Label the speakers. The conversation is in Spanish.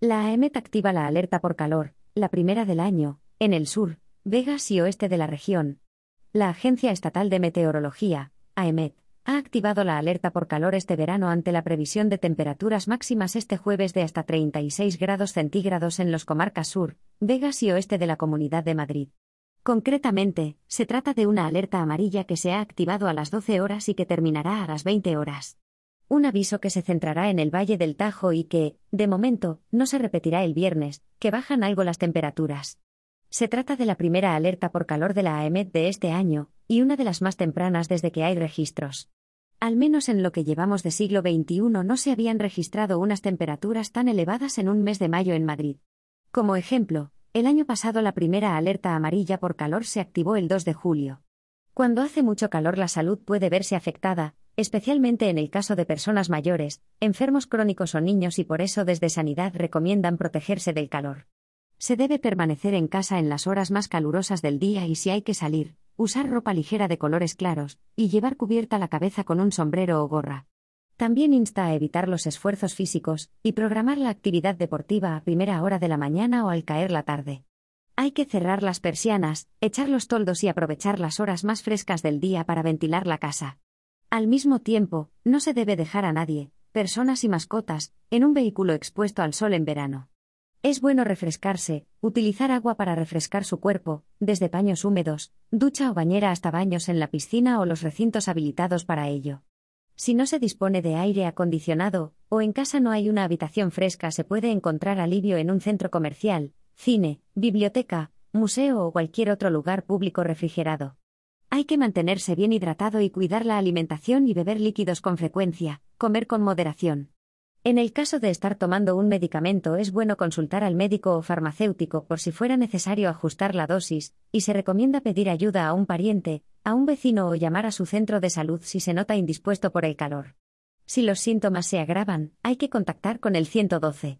Speaker 1: La AEMET activa la alerta por calor, la primera del año, en el sur, Vegas y oeste de la región. La Agencia Estatal de Meteorología, AEMET, ha activado la alerta por calor este verano ante la previsión de temperaturas máximas este jueves de hasta 36 grados centígrados en los comarcas sur, Vegas y oeste de la Comunidad de Madrid. Concretamente, se trata de una alerta amarilla que se ha activado a las 12 horas y que terminará a las 20 horas. Un aviso que se centrará en el Valle del Tajo y que, de momento, no se repetirá el viernes, que bajan algo las temperaturas. Se trata de la primera alerta por calor de la AEMET de este año, y una de las más tempranas desde que hay registros. Al menos en lo que llevamos de siglo XXI no se habían registrado unas temperaturas tan elevadas en un mes de mayo en Madrid. Como ejemplo, el año pasado la primera alerta amarilla por calor se activó el 2 de julio. Cuando hace mucho calor la salud puede verse afectada, especialmente en el caso de personas mayores, enfermos crónicos o niños y por eso desde Sanidad recomiendan protegerse del calor. Se debe permanecer en casa en las horas más calurosas del día y si hay que salir, usar ropa ligera de colores claros, y llevar cubierta la cabeza con un sombrero o gorra. También insta a evitar los esfuerzos físicos y programar la actividad deportiva a primera hora de la mañana o al caer la tarde. Hay que cerrar las persianas, echar los toldos y aprovechar las horas más frescas del día para ventilar la casa. Al mismo tiempo, no se debe dejar a nadie, personas y mascotas, en un vehículo expuesto al sol en verano. Es bueno refrescarse, utilizar agua para refrescar su cuerpo, desde paños húmedos, ducha o bañera hasta baños en la piscina o los recintos habilitados para ello. Si no se dispone de aire acondicionado, o en casa no hay una habitación fresca, se puede encontrar alivio en un centro comercial, cine, biblioteca, museo o cualquier otro lugar público refrigerado. Hay que mantenerse bien hidratado y cuidar la alimentación y beber líquidos con frecuencia, comer con moderación. En el caso de estar tomando un medicamento es bueno consultar al médico o farmacéutico por si fuera necesario ajustar la dosis, y se recomienda pedir ayuda a un pariente, a un vecino o llamar a su centro de salud si se nota indispuesto por el calor. Si los síntomas se agravan, hay que contactar con el 112.